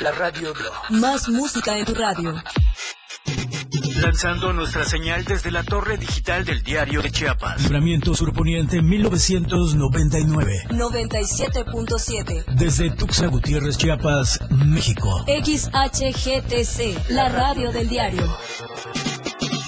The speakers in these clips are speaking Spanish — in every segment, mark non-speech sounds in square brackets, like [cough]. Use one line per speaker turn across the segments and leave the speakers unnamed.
La radio
Más música en tu radio.
Lanzando nuestra señal desde la torre digital del diario de Chiapas.
Libramiento Surponiente 1999.
97.7.
Desde Tuxtla Gutiérrez, Chiapas, México.
XHGTC, la radio del diario.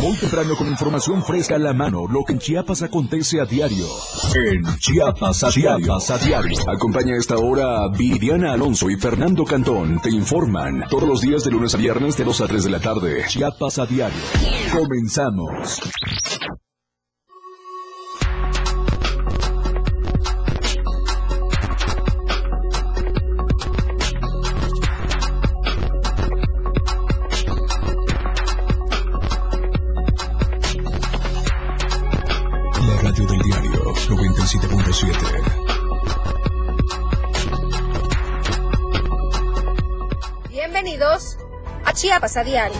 Muy temprano con información fresca a la mano, lo que en Chiapas acontece a diario. En Chiapas a diario. a diario. Acompaña a esta hora Viviana Alonso y Fernando Cantón. Te informan todos los días de lunes a viernes de 2 a 3 de la tarde. Chiapas a diario. Comenzamos.
Chiapas a Diario.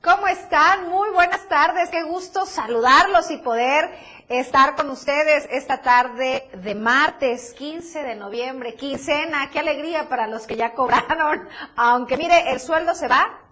¿Cómo están? Muy buenas tardes. Qué gusto saludarlos y poder estar con ustedes esta tarde de martes 15 de noviembre, quincena, qué alegría para los que ya cobraron, [laughs] aunque mire, el sueldo se va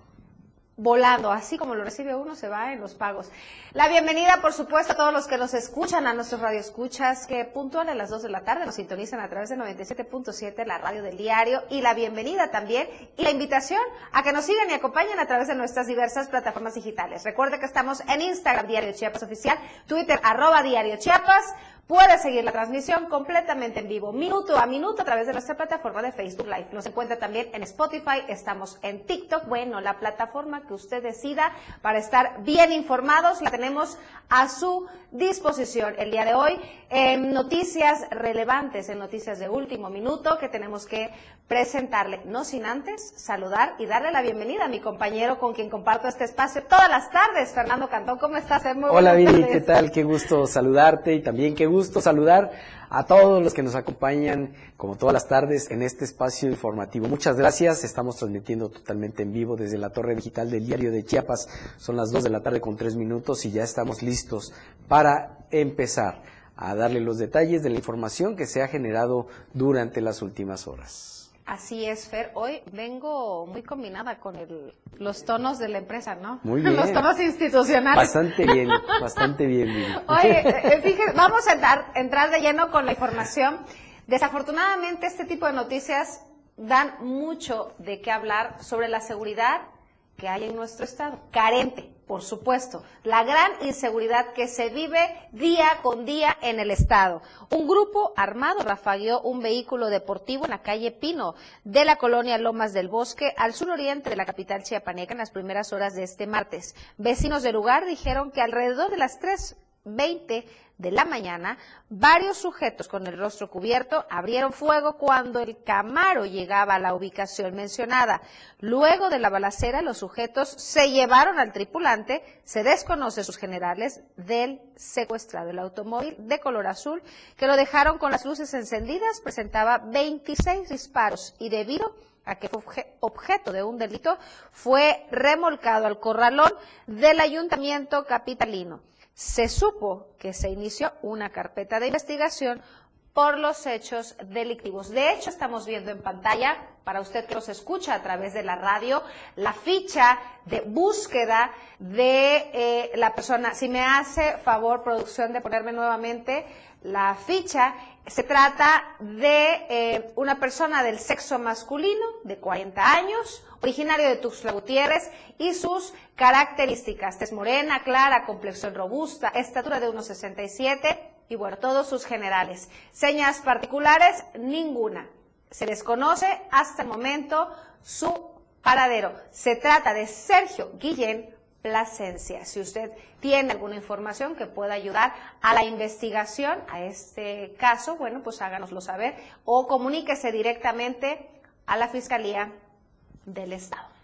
volando, así como lo recibe uno, se va en los pagos. La bienvenida, por supuesto, a todos los que nos escuchan, a nuestros radioescuchas, que puntual a las 2 de la tarde nos sintonizan a través de 97.7, la radio del diario, y la bienvenida también, y la invitación a que nos sigan y acompañen a través de nuestras diversas plataformas digitales. Recuerde que estamos en Instagram, Diario Chiapas Oficial, Twitter, arroba Diario Chiapas, Puede seguir la transmisión completamente en vivo, minuto a minuto, a través de nuestra plataforma de Facebook Live. Nos encuentra también en Spotify, estamos en TikTok, bueno, la plataforma que usted decida para estar bien informados, la tenemos a su disposición el día de hoy en noticias relevantes, en noticias de último minuto que tenemos que presentarle, no sin antes saludar y darle la bienvenida a mi compañero con quien comparto este espacio todas las tardes, Fernando Cantón. ¿Cómo estás?
Hola Viri, ¿qué tal? Qué gusto saludarte y también qué gusto saludar a todos los que nos acompañan como todas las tardes en este espacio informativo. Muchas gracias, estamos transmitiendo totalmente en vivo desde la torre digital del diario de Chiapas. Son las 2 de la tarde con 3 minutos y ya estamos listos para empezar a darle los detalles de la información que se ha generado durante las últimas horas.
Así es, Fer. Hoy vengo muy combinada con el, los tonos de la empresa, ¿no?
Muy [laughs] bien.
Los tonos institucionales.
Bastante bien, [laughs] bastante bien.
Oye, [laughs] eh, fíjate, vamos a entrar, entrar de lleno con la información. Desafortunadamente, este tipo de noticias dan mucho de qué hablar sobre la seguridad que hay en nuestro estado. Carente por supuesto, la gran inseguridad que se vive día con día en el estado. Un grupo armado rafagueó un vehículo deportivo en la calle Pino de la colonia Lomas del Bosque, al suroriente de la capital chiapaneca, en las primeras horas de este martes. Vecinos del lugar dijeron que alrededor de las 3.20 de la mañana, varios sujetos con el rostro cubierto abrieron fuego cuando el Camaro llegaba a la ubicación mencionada. Luego de la balacera, los sujetos se llevaron al tripulante, se desconoce sus generales del secuestrado. El automóvil de color azul, que lo dejaron con las luces encendidas, presentaba 26 disparos y debido a que fue objeto de un delito, fue remolcado al corralón del ayuntamiento capitalino se supo que se inició una carpeta de investigación por los hechos delictivos. De hecho, estamos viendo en pantalla, para usted que nos escucha a través de la radio, la ficha de búsqueda de eh, la persona. Si me hace favor, producción, de ponerme nuevamente la ficha, se trata de eh, una persona del sexo masculino, de 40 años, originario de Tuxtla Gutiérrez, y sus características. Es morena, clara, complexión robusta, estatura de 1,67 y bueno, todos sus generales. Señas particulares, ninguna. Se desconoce hasta el momento su paradero. Se trata de Sergio Guillén Plasencia. Si usted tiene alguna información que pueda ayudar a la investigación a este caso, bueno, pues háganoslo saber o comuníquese directamente a la Fiscalía del Estado.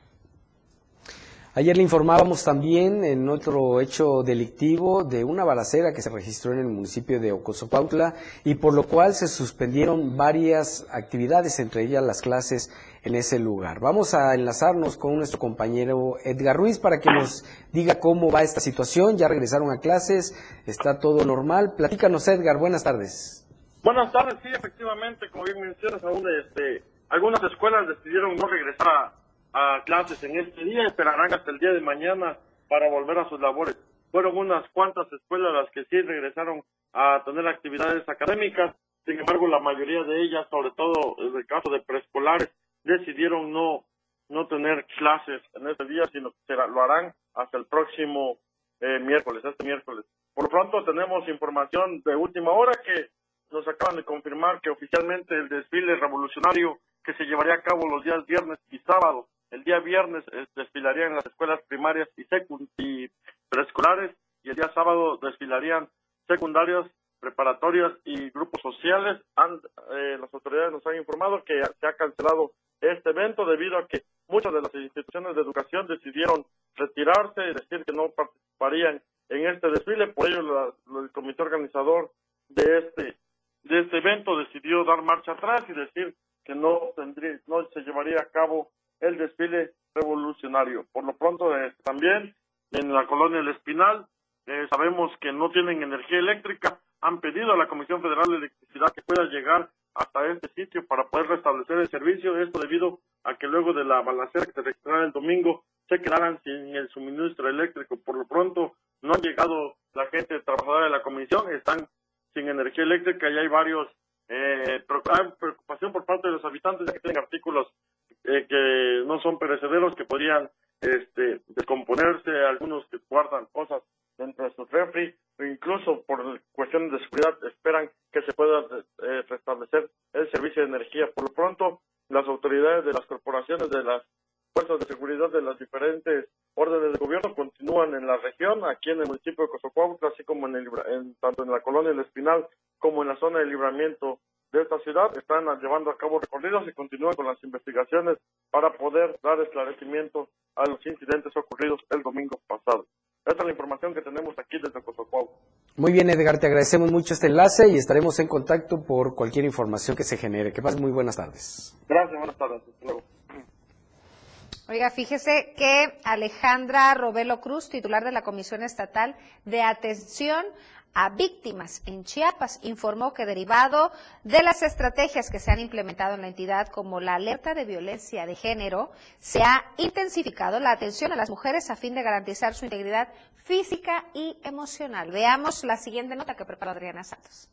Ayer le informábamos también en otro hecho delictivo de una balacera que se registró en el municipio de Ocosopautla y por lo cual se suspendieron varias actividades, entre ellas las clases en ese lugar. Vamos a enlazarnos con nuestro compañero Edgar Ruiz para que nos diga cómo va esta situación. Ya regresaron a clases, está todo normal. Platícanos, Edgar, buenas tardes.
Buenas tardes, sí, efectivamente, como bien mencionas, aún este, algunas escuelas decidieron no regresar a clases en este día, esperarán hasta el día de mañana para volver a sus labores. Fueron unas cuantas escuelas las que sí regresaron a tener actividades académicas, sin embargo la mayoría de ellas, sobre todo en el caso de preescolares, decidieron no no tener clases en este día, sino que lo harán hasta el próximo eh, miércoles, este miércoles. Por lo pronto tenemos información de última hora que nos acaban de confirmar que oficialmente el desfile revolucionario que se llevaría a cabo los días viernes y sábado el día viernes eh, desfilarían las escuelas primarias y, y preescolares y el día sábado desfilarían secundarias, preparatorias y grupos sociales. Eh, las autoridades nos han informado que se ha cancelado este evento debido a que muchas de las instituciones de educación decidieron retirarse y decir que no participarían en este desfile. Por ello, el comité organizador de este de este evento decidió dar marcha atrás y decir que no tendría, no se llevaría a cabo el desfile revolucionario. Por lo pronto, eh, también en la colonia El Espinal, eh, sabemos que no tienen energía eléctrica, han pedido a la Comisión Federal de Electricidad que pueda llegar hasta este sitio para poder restablecer el servicio, esto debido a que luego de la balacera que se registrará el domingo se quedaran sin el suministro eléctrico. Por lo pronto no han llegado la gente trabajadora de la comisión, están sin energía eléctrica y hay varios eh, preocupación por parte de los habitantes de que tienen artículos eh, que no son perecederos, que podrían este, descomponerse, algunos que guardan cosas dentro de su refri, o incluso por cuestiones de seguridad esperan que se pueda eh, restablecer el servicio de energía. Por lo pronto, las autoridades de las corporaciones, de las fuerzas de seguridad de las diferentes órdenes de gobierno continúan en la región, aquí en el municipio de Cozocuautla, así como en, el, en tanto en la colonia El Espinal como en la zona de libramiento de esta ciudad están llevando a cabo recorridos y continúan con las investigaciones para poder dar esclarecimiento a los incidentes ocurridos el domingo pasado. Esta es la información que tenemos aquí desde Cozocuau.
Muy bien, Edgar, te agradecemos mucho este enlace y estaremos en contacto por cualquier información que se genere. Que pases muy buenas tardes.
Gracias, buenas tardes.
Oiga, fíjese que Alejandra Robelo Cruz, titular de la Comisión Estatal de Atención a víctimas en Chiapas. Informó que derivado de las estrategias que se han implementado en la entidad como la alerta de violencia de género, se ha intensificado la atención a las mujeres a fin de garantizar su integridad física y emocional. Veamos la siguiente nota que preparó Adriana Santos.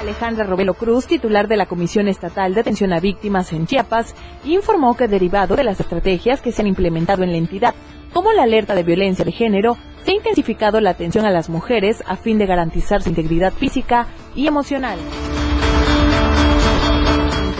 Alejandra Robelo Cruz, titular de la Comisión Estatal de Atención a Víctimas en Chiapas, informó que derivado de las estrategias que se han implementado en la entidad, como la alerta de violencia de género, se ha intensificado la atención a las mujeres a fin de garantizar su integridad física y emocional.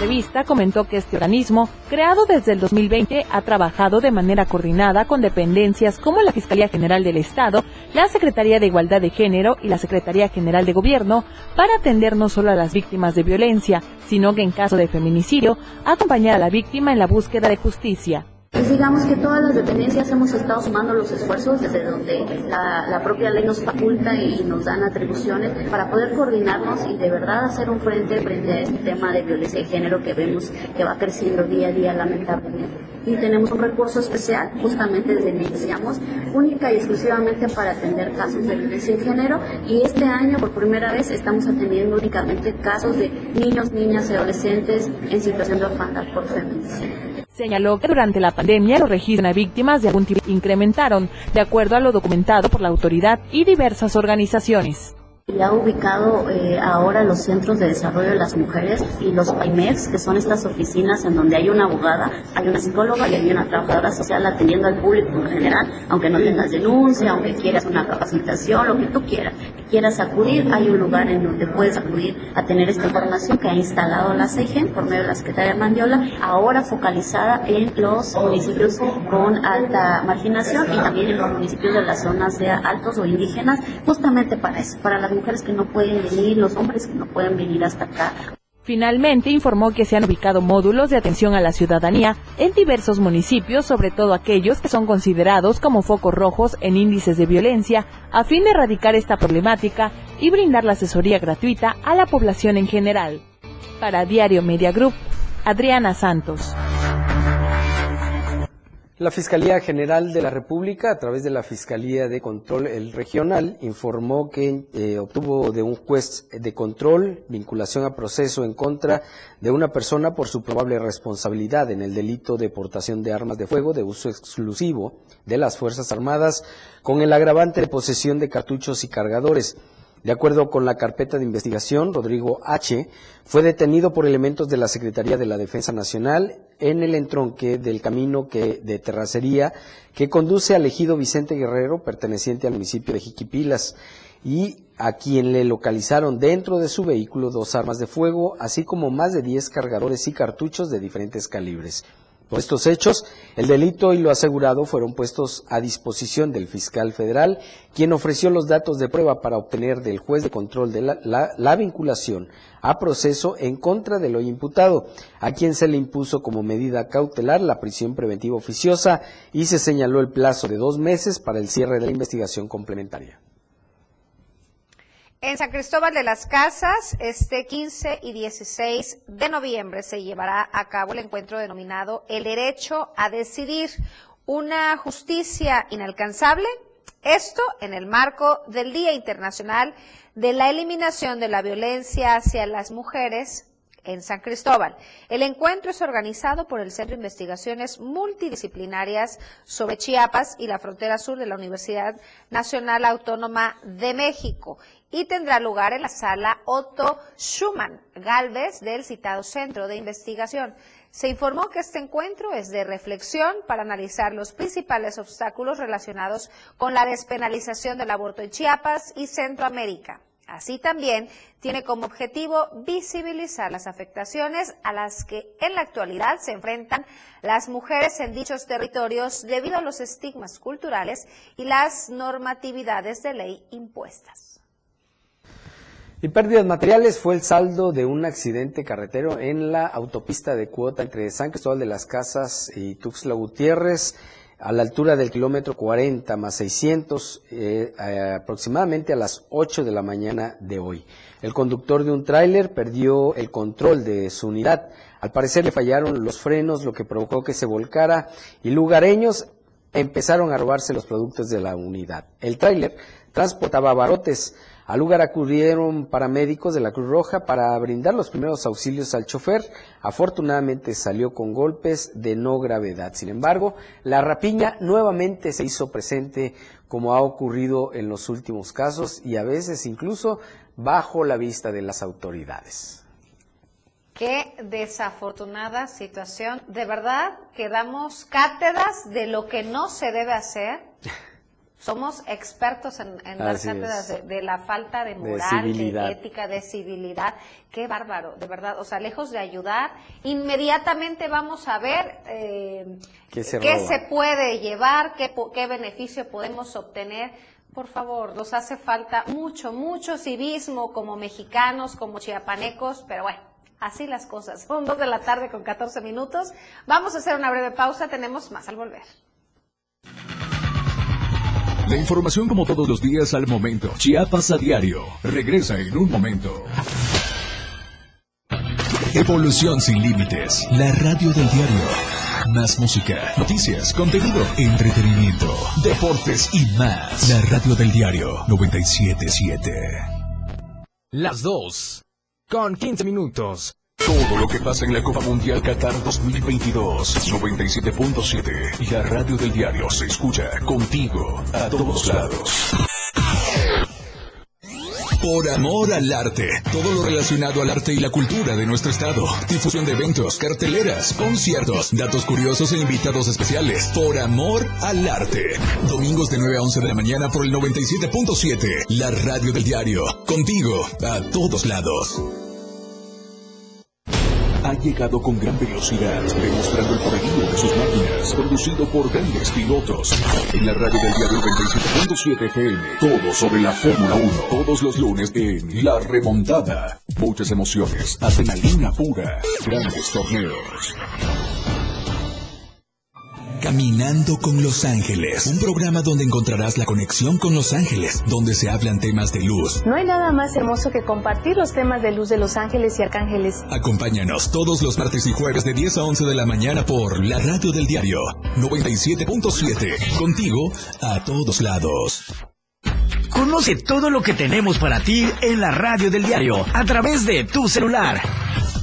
En entrevista comentó que este organismo, creado desde el 2020, ha trabajado de manera coordinada con dependencias como la Fiscalía General del Estado, la Secretaría de Igualdad de Género y la Secretaría General de Gobierno para atender no solo a las víctimas de violencia, sino que en caso de feminicidio, acompañar a la víctima en la búsqueda de justicia.
Pues digamos que todas las dependencias hemos estado sumando los esfuerzos desde donde la, propia ley nos faculta y nos dan atribuciones para poder coordinarnos y de verdad hacer un frente frente a este tema de violencia de género que vemos que va creciendo día a día lamentablemente. Y tenemos un recurso especial, justamente desde que iniciamos, única y exclusivamente para atender casos de violencia de género y este año por primera vez estamos atendiendo únicamente casos de niños, niñas y adolescentes en situación de orfandad por feminicidio.
Señaló que durante la pandemia los registros de víctimas de algún tipo incrementaron, de acuerdo a lo documentado por la autoridad y diversas organizaciones.
Ya ha ubicado eh, ahora los centros de desarrollo de las mujeres y los PAIMEX, que son estas oficinas en donde hay una abogada, hay una psicóloga y hay una trabajadora social atendiendo al público en general, aunque no tengas denuncia, aunque quieras una capacitación, lo que tú quieras quieras acudir, hay un lugar en donde puedes acudir a tener esta información que ha instalado la CEGEN por medio de la Secretaría Mandiola, ahora focalizada en los municipios con alta marginación y también en los municipios de las zonas de altos o indígenas, justamente para eso, para mujeres que no pueden venir, los hombres que no pueden venir hasta acá.
Finalmente informó que se han ubicado módulos de atención a la ciudadanía en diversos municipios, sobre todo aquellos que son considerados como focos rojos en índices de violencia, a fin de erradicar esta problemática y brindar la asesoría gratuita a la población en general. Para Diario Media Group, Adriana Santos.
La Fiscalía General de la República, a través de la Fiscalía de Control Regional, informó que eh, obtuvo de un juez de control vinculación a proceso en contra de una persona por su probable responsabilidad en el delito de portación de armas de fuego de uso exclusivo de las Fuerzas Armadas con el agravante de posesión de cartuchos y cargadores. De acuerdo con la carpeta de investigación, Rodrigo H. fue detenido por elementos de la Secretaría de la Defensa Nacional en el entronque del camino que, de terracería que conduce al ejido Vicente Guerrero, perteneciente al municipio de Jiquipilas, y a quien le localizaron dentro de su vehículo dos armas de fuego, así como más de 10 cargadores y cartuchos de diferentes calibres. Por estos hechos, el delito y lo asegurado fueron puestos a disposición del fiscal federal, quien ofreció los datos de prueba para obtener del juez de control de la, la, vinculación a proceso en contra del hoy imputado, a quien se le impuso como medida cautelar la prisión preventiva oficiosa y se señaló el plazo de dos meses para el cierre de la investigación complementaria.
En San Cristóbal de las Casas, este 15 y 16 de noviembre se llevará a cabo el encuentro denominado El derecho a decidir, una justicia inalcanzable. Esto en el marco del Día Internacional de la Eliminación de la Violencia hacia las Mujeres en San Cristóbal. El encuentro es organizado por el Centro de Investigaciones Multidisciplinarias sobre Chiapas y la frontera sur de la Universidad Nacional Autónoma de México y tendrá lugar en la sala Otto Schumann Galvez del citado Centro de Investigación. Se informó que este encuentro es de reflexión para analizar los principales obstáculos relacionados con la despenalización del aborto en Chiapas y Centroamérica. Así también tiene como objetivo visibilizar las afectaciones a las que en la actualidad se enfrentan las mujeres en dichos territorios debido a los estigmas culturales y las normatividades de ley impuestas.
Y pérdidas materiales fue el saldo de un accidente carretero en la autopista de cuota entre San Cristóbal de las Casas y Tuxtla Gutiérrez a la altura del kilómetro 40 más 600 eh, aproximadamente a las 8 de la mañana de hoy. El conductor de un tráiler perdió el control de su unidad. Al parecer le fallaron los frenos, lo que provocó que se volcara y lugareños empezaron a robarse los productos de la unidad. El tráiler transportaba barotes. Al lugar acudieron paramédicos de la Cruz Roja para brindar los primeros auxilios al chofer. Afortunadamente salió con golpes de no gravedad. Sin embargo, la rapiña nuevamente se hizo presente como ha ocurrido en los últimos casos y a veces incluso bajo la vista de las autoridades.
Qué desafortunada situación. De verdad que damos cátedras de lo que no se debe hacer [laughs] somos expertos en, en dar cátedras de, la falta de moral, de, ética, de civilidad. Qué bárbaro, de verdad. O sea, lejos de ayudar, inmediatamente vamos a ver eh, qué, se, puede llevar, qué, qué beneficio podemos obtener. Por favor, nos hace falta mucho, mucho civismo como mexicanos, como chiapanecos, pero bueno, así las cosas. [laughs] Son dos de la tarde con 14 minutos. Vamos a hacer una breve pausa, tenemos más al volver.
La información como todos los días al momento. Chiapas a diario. Regresa en un momento. Evolución sin límites. La radio del diario. Más música, noticias, contenido, entretenimiento, deportes y más. La radio del diario 977.
Las dos. Con 15 minutos.
Todo lo que pasa en la Copa Mundial Qatar 2022. 97.7. La radio del diario se escucha contigo a todos lados. Por amor al arte. Todo lo relacionado al arte y la cultura de nuestro estado. Difusión de eventos, carteleras, conciertos, datos curiosos e invitados especiales. Por amor al arte. Domingos de 9 a 11 de la mañana por el 97.7. La radio del diario. Contigo, a todos lados ha llegado con gran velocidad, demostrando el poderío de sus máquinas, producido por grandes pilotos. En la radio del diario 27.7 FM, todo sobre la Fórmula 1, todos los lunes en La Remontada. Muchas emociones, adrenalina pura, grandes torneos. Caminando con Los Ángeles, un programa donde encontrarás la conexión con Los Ángeles, donde se hablan temas de luz.
No hay nada más hermoso que compartir los temas de luz de Los Ángeles y Arcángeles.
Acompáñanos todos los martes y jueves de 10 a 11 de la mañana por la radio del diario 97.7. Contigo a todos lados.
Conoce todo lo que tenemos para ti en la radio del diario a través de tu celular.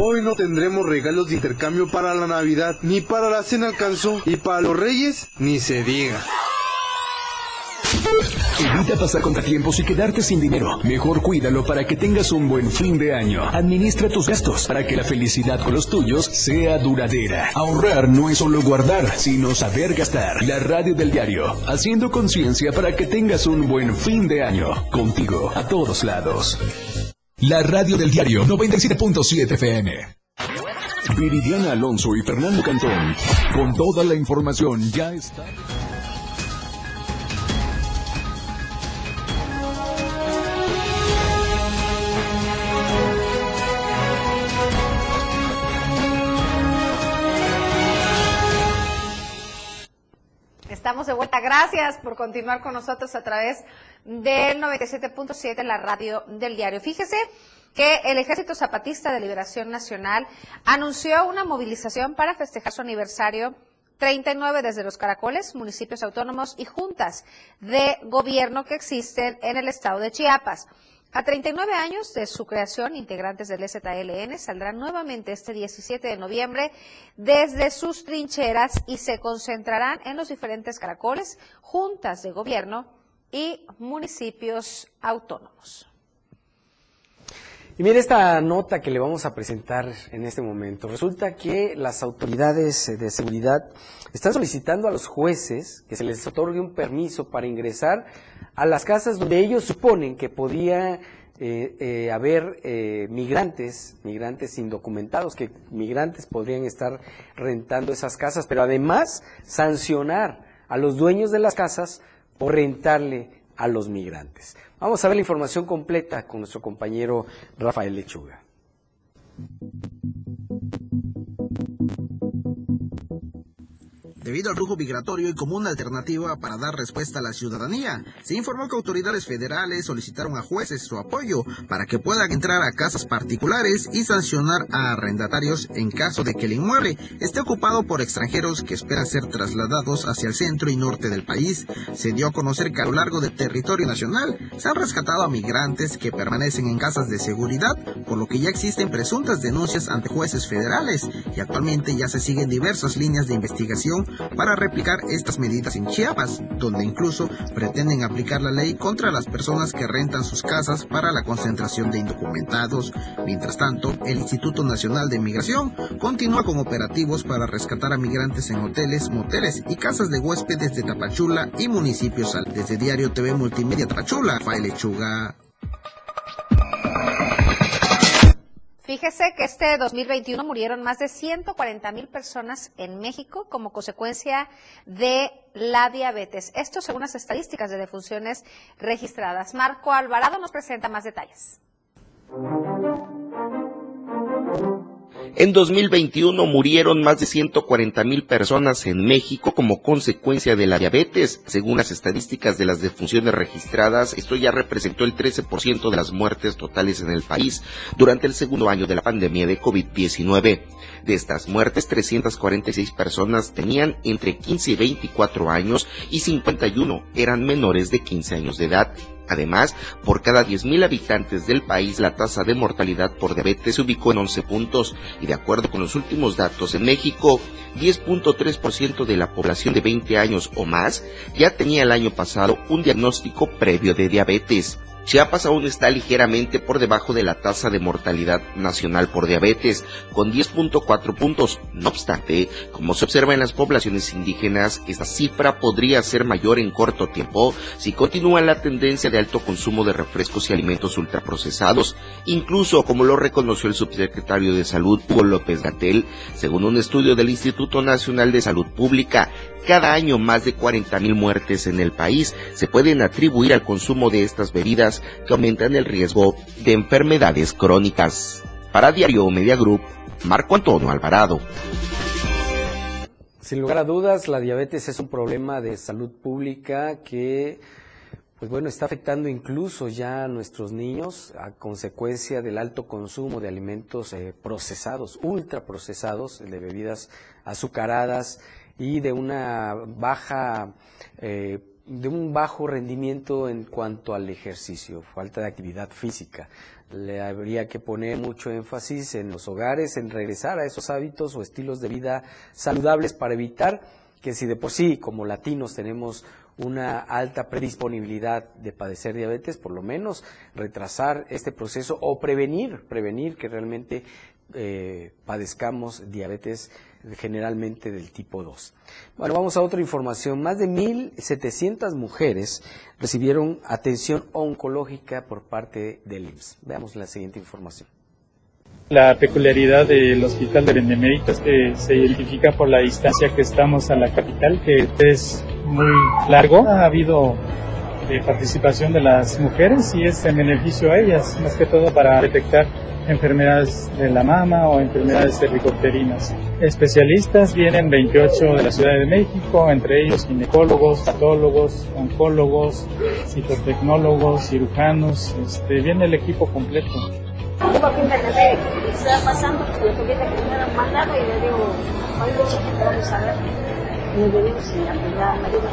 Hoy no tendremos regalos de intercambio para la Navidad, ni para la cena alcanzó, y para los Reyes, ni se diga.
Evita pasar contratiempos y quedarte sin dinero. Mejor cuídalo para que tengas un buen fin de año. Administra tus gastos para que la felicidad con los tuyos sea duradera. Ahorrar no es solo guardar, sino saber gastar. La radio del diario, haciendo conciencia para que tengas un buen fin de año. Contigo, a todos lados. La radio del diario 97.7 FM. Viridiana Alonso y Fernando Cantón. Con toda la información ya está.
Estamos de vuelta. Gracias por continuar con nosotros a través del 97.7, la radio del diario. Fíjese que el Ejército Zapatista de Liberación Nacional anunció una movilización para festejar su aniversario 39 desde los caracoles, municipios autónomos y juntas de gobierno que existen en el estado de Chiapas. A 39 años de su creación, integrantes del ZLN saldrán nuevamente este 17 de noviembre desde sus trincheras y se concentrarán en los diferentes caracoles, juntas de gobierno y municipios autónomos.
Y mire esta nota que le vamos a presentar en este momento. Resulta que las autoridades de seguridad están solicitando a los jueces que se les otorgue un permiso para ingresar a las casas donde ellos suponen que podía eh, eh, haber eh, migrantes, migrantes indocumentados, que migrantes podrían estar rentando esas casas, pero además sancionar a los dueños de las casas por rentarle a los migrantes. Vamos a ver la información completa con nuestro compañero Rafael Lechuga.
Debido al flujo migratorio y como una alternativa para dar respuesta a la ciudadanía. Se informó que autoridades federales solicitaron a jueces su apoyo para que puedan entrar a casas particulares y sancionar a arrendatarios en caso de que el inmueble esté ocupado por extranjeros que esperan ser trasladados hacia el centro y norte del país. Se dio a conocer que a lo largo del territorio nacional se han rescatado a migrantes que permanecen en casas de seguridad, por lo que ya existen presuntas denuncias ante jueces federales y actualmente ya se siguen diversas líneas de investigación para replicar estas medidas en Chiapas, donde incluso pretenden aplicar la ley contra las personas que rentan sus casas para la concentración de indocumentados. Mientras tanto, el Instituto Nacional de Migración continúa con operativos para rescatar a migrantes en hoteles, moteles y casas de huéspedes de Tapachula y municipios al. Desde Diario TV Multimedia Tapachula, Rafael Lechuga.
Fíjese que este 2021 murieron más de 140 mil personas en México como consecuencia de la diabetes. Esto según las estadísticas de defunciones registradas. Marco Alvarado nos presenta más detalles.
En 2021 murieron más de 140 mil personas en México como consecuencia de la diabetes. Según las estadísticas de las defunciones registradas, esto ya representó el 13% de las muertes totales en el país durante el segundo año de la pandemia de COVID-19. De estas muertes, 346 personas tenían entre 15 y 24 años y 51 eran menores de 15 años de edad. Además, por cada 10.000 habitantes del país, la tasa de mortalidad por diabetes se ubicó en 11 puntos y de acuerdo con los últimos datos en México, 10.3% de la población de 20 años o más ya tenía el año pasado un diagnóstico previo de diabetes. Chiapas aún está ligeramente por debajo de la tasa de mortalidad nacional por diabetes, con 10.4 puntos. No obstante, como se observa en las poblaciones indígenas, esta cifra podría ser mayor en corto tiempo si continúa la tendencia de alto consumo de refrescos y alimentos ultraprocesados, incluso como lo reconoció el subsecretario de Salud Hugo López Gatel, según un estudio del Instituto Nacional de Salud Pública, cada año más de 40.000 muertes en el país se pueden atribuir al consumo de estas bebidas que aumentan el riesgo de enfermedades crónicas. Para Diario Media Group, Marco Antonio Alvarado.
Sin lugar a dudas, la diabetes es un problema de salud pública que pues bueno, está afectando incluso ya a nuestros niños a consecuencia del alto consumo de alimentos eh, procesados, ultraprocesados, de bebidas azucaradas y de una baja, eh, de un bajo rendimiento en cuanto al ejercicio, falta de actividad física. Le habría que poner mucho énfasis en los hogares, en regresar a esos hábitos o estilos de vida saludables para evitar que si de por sí como latinos tenemos una alta predisponibilidad de padecer diabetes, por lo menos retrasar este proceso o prevenir, prevenir que realmente eh, padezcamos diabetes generalmente del tipo 2. Bueno, vamos a otra información. Más de 1.700 mujeres recibieron atención oncológica por parte del IMSS. Veamos la siguiente información.
La peculiaridad del Hospital de Benemérita es que se identifica por la distancia que estamos a la capital, que es muy largo. Ha habido eh, participación de las mujeres y es en beneficio a ellas, más que todo para detectar enfermedades de la mama o enfermedades cervicouterinas. Especialistas vienen 28 de la Ciudad de México, entre ellos ginecólogos, patólogos, oncólogos, citotecnólogos, cirujanos, este, viene el equipo completo.
Poquito de está pasando, le que me han mandado y le digo, oye, vamos a ver. Y le digo, ya me dijo,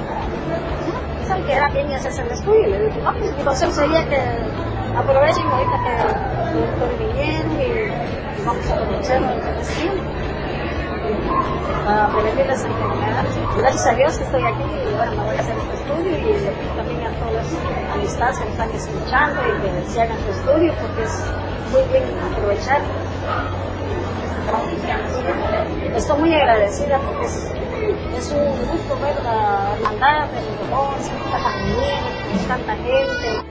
¿saben que era bien hacerse el estudio? Y le no, pues mi consejo sería que aprovechen ahorita que estoy viniendo y vamos a aprovechar información para prevenir las enfermedades. Gracias a Dios que estoy aquí y bueno, me voy a hacer este estudio y también a todas las amistades que me están escuchando y que se hagan su estudio porque es muy bien aprovechar. Estoy muy agradecida porque es, es un gusto ver la hermandad, el dolor, tanta familia, tanta gente.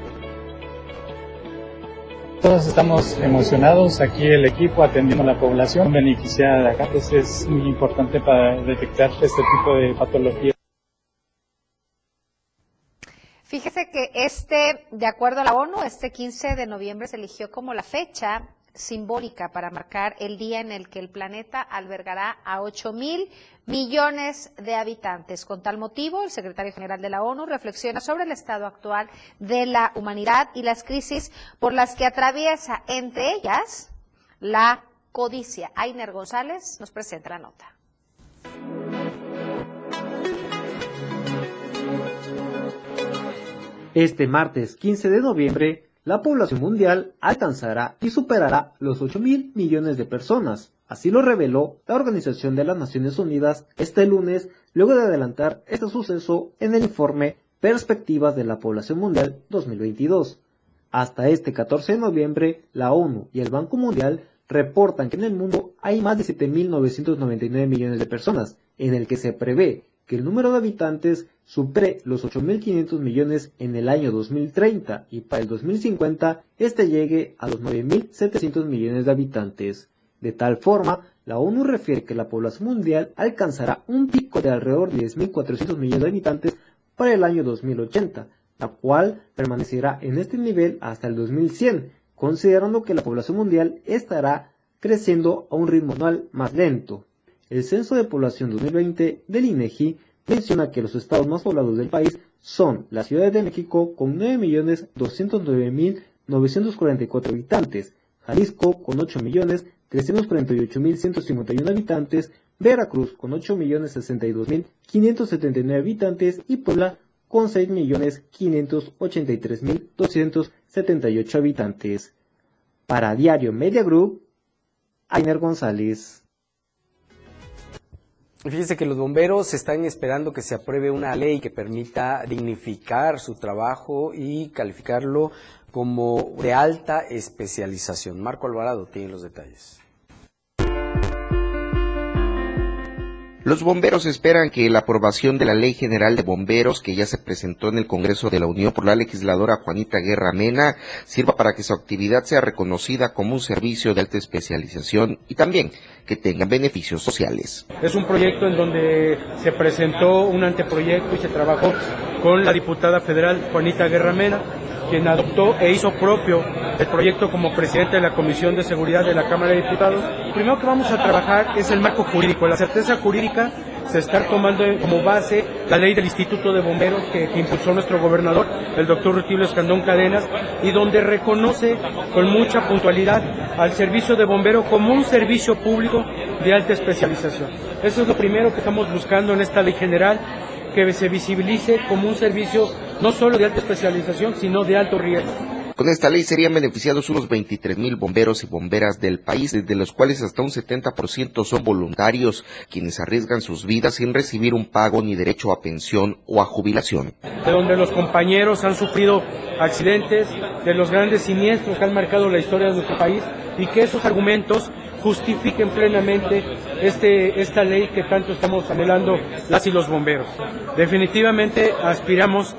Todos estamos emocionados. Aquí el equipo atendiendo a la población. Beneficiada de acá, pues es muy importante para detectar este tipo de patologías.
Fíjese que este, de acuerdo a la ONU, este 15 de noviembre se eligió como la fecha simbólica para marcar el día en el que el planeta albergará a 8 mil millones de habitantes. Con tal motivo, el secretario general de la ONU reflexiona sobre el estado actual de la humanidad y las crisis por las que atraviesa, entre ellas, la codicia. Ainer González nos presenta la nota.
Este martes 15 de noviembre, la población mundial alcanzará y superará los 8 mil millones de personas. Así lo reveló la Organización de las Naciones Unidas este lunes, luego de adelantar este suceso en el informe Perspectivas de la Población Mundial 2022. Hasta este 14 de noviembre, la ONU y el Banco Mundial reportan que en el mundo hay más de 7.999 millones de personas, en el que se prevé que el número de habitantes supere los 8.500 millones en el año 2030 y para el 2050 este llegue a los 9.700 millones de habitantes. De tal forma, la ONU refiere que la población mundial alcanzará un pico de alrededor de 10.400 millones de habitantes para el año 2080, la cual permanecerá en este nivel hasta el 2100, considerando que la población mundial estará creciendo a un ritmo anual más lento. El Censo de Población 2020 del INEGI menciona que los estados más poblados del país son la Ciudad de México con 9.209.944 habitantes, Jalisco con 8.348.151 habitantes, Veracruz con 8.062.579 habitantes y Puebla con 6.583.278 habitantes. Para Diario Media Group, Ainer González.
Fíjese que los bomberos están esperando que se apruebe una ley que permita dignificar su trabajo y calificarlo como de alta especialización. Marco Alvarado tiene los detalles.
Los bomberos esperan que la aprobación de la Ley General de Bomberos, que ya se presentó en el Congreso de la Unión por la legisladora Juanita Guerra Mena, sirva para que su actividad sea reconocida como un servicio de alta especialización y también que tenga beneficios sociales.
Es un proyecto en donde se presentó un anteproyecto y se trabajó con la diputada federal Juanita Guerra Mena quien adoptó e hizo propio el proyecto como presidente de la Comisión de Seguridad de la Cámara de Diputados. Lo primero que vamos a trabajar es el marco jurídico, la certeza jurídica se está tomando como base la ley del Instituto de Bomberos que, impulsó nuestro gobernador, el doctor Rutilio Escandón Cadenas, y donde reconoce con mucha puntualidad al servicio de bombero como un servicio público de alta especialización. Eso es lo primero que estamos buscando en esta ley general, que se visibilice como un servicio no solo de alta especialización, sino de alto riesgo.
Con esta ley serían beneficiados unos 23 mil bomberos y bomberas del país, de los cuales hasta un 70% son voluntarios, quienes arriesgan sus vidas sin recibir un pago ni derecho a pensión o a jubilación.
De donde los compañeros han sufrido accidentes, de los grandes siniestros que han marcado la historia de nuestro país y que esos argumentos justifiquen plenamente este, esta ley que tanto estamos anhelando las y los bomberos. Definitivamente aspiramos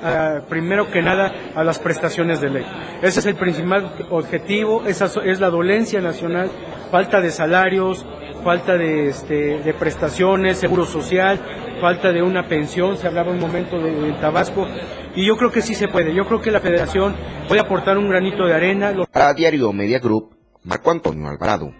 primero que nada a las prestaciones de ley. Ese es el principal objetivo, esa es la dolencia nacional, falta de salarios, falta de, este, de prestaciones, seguro social, falta de una pensión, se hablaba un momento de, Tabasco, y yo creo que sí se puede, yo creo que la federación puede aportar un granito de arena.
Para Diario Media Group, Marco Antonio Alvarado.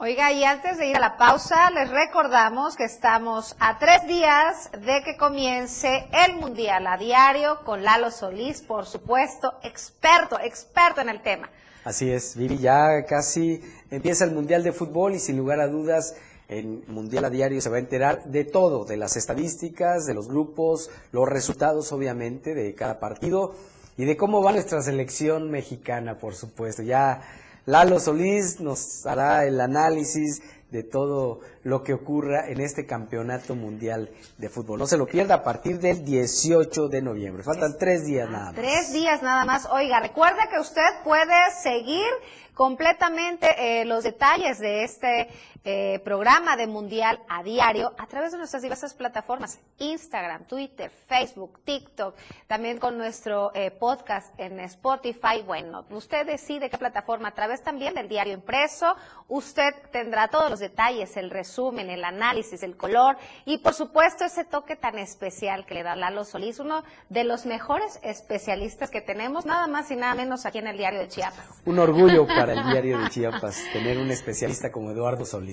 Oiga, y antes de ir a la pausa, les recordamos que estamos a tres días de que comience el Mundial a diario con Lalo Solís, por supuesto, experto, experto en el tema.
Así es, Vivi, ya casi empieza el Mundial de Fútbol y sin lugar a dudas en Mundial a Diario se va a enterar de todo, de las estadísticas, de los grupos, los resultados obviamente de cada partido y de cómo va nuestra selección mexicana, por supuesto. Ya Lalo Solís nos hará el análisis de todo lo que ocurra en este campeonato mundial de fútbol. No se lo pierda a partir del 18 de noviembre. Faltan tres días nada más.
Tres días nada más. Oiga, recuerda que usted puede seguir completamente eh, los detalles de este eh, programa de Mundial a diario a través de nuestras diversas plataformas, Instagram, Twitter, Facebook, TikTok, también con nuestro eh, podcast en Spotify. Bueno, usted decide qué plataforma, a través también del diario impreso, usted tendrá todos los detalles, el resumen, el análisis, el color y por supuesto ese toque tan especial que le da Lalo Solís, uno de los mejores especialistas que tenemos, nada más y nada menos aquí en el diario de Chiapas.
Un orgullo para el diario de Chiapas tener un especialista como Eduardo Solís.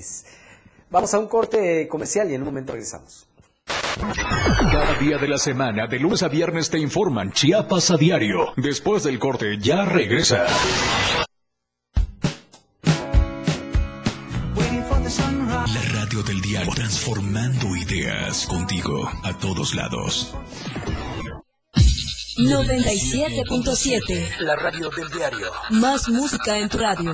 Vamos a un corte comercial y en un momento regresamos.
Cada día de la semana, de lunes a viernes, te informan Chiapas a diario. Después del corte, ya regresa. La radio del diario, transformando ideas contigo a todos lados.
97.7.
La radio del diario.
Más música en tu radio.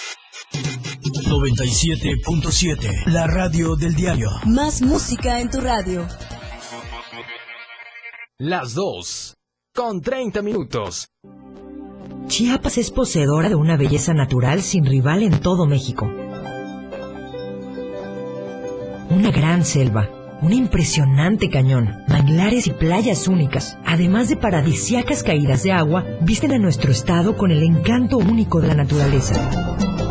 97.7, la radio del diario.
Más música en tu radio.
Las 2, con 30 minutos. Chiapas es poseedora de una belleza natural sin rival en todo México. Una gran selva, un impresionante cañón, manglares y playas únicas, además de paradisiacas caídas de agua, visten a nuestro estado con el encanto único de la naturaleza.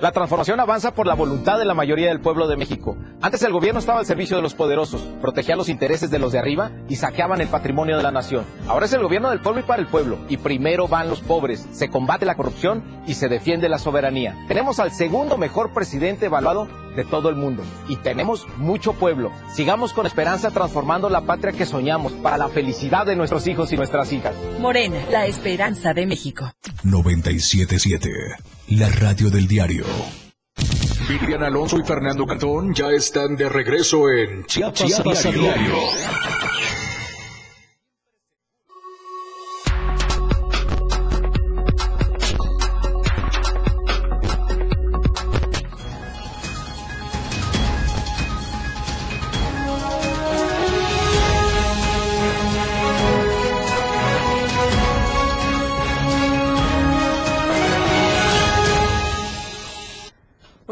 La transformación avanza por la voluntad de la mayoría del pueblo de México. Antes el gobierno estaba al servicio de los poderosos, protegía los intereses de los de arriba y saqueaban el patrimonio de la nación. Ahora es el gobierno del pueblo y para el pueblo. Y primero van los pobres, se combate la corrupción y se defiende la soberanía. Tenemos al segundo mejor presidente evaluado de todo el mundo. Y tenemos mucho pueblo. Sigamos con esperanza transformando la patria que soñamos para la felicidad de nuestros hijos y nuestras hijas.
Morena, la esperanza de México.
977, la radio del diario. Vivian Alonso y Fernando Cantón ya están de regreso en Chiapas,
Chiapas
a
a
diario.
diario.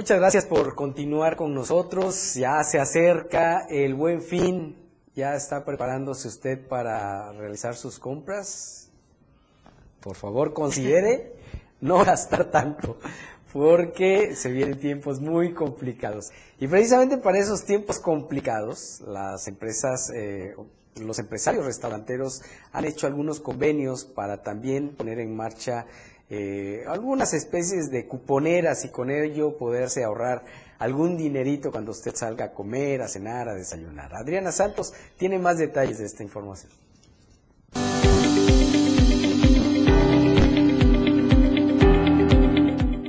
Muchas gracias por continuar con nosotros. Ya se acerca el buen fin. ¿Ya está preparándose usted para realizar sus compras? Por favor, considere [laughs] no gastar tanto, porque se vienen tiempos muy complicados. Y precisamente para esos tiempos complicados, las empresas, eh, los empresarios restauranteros han hecho algunos convenios para también poner en marcha eh, algunas especies de cuponeras y con ello poderse ahorrar algún dinerito cuando usted salga a comer, a cenar, a desayunar. Adriana Santos tiene más detalles de esta información.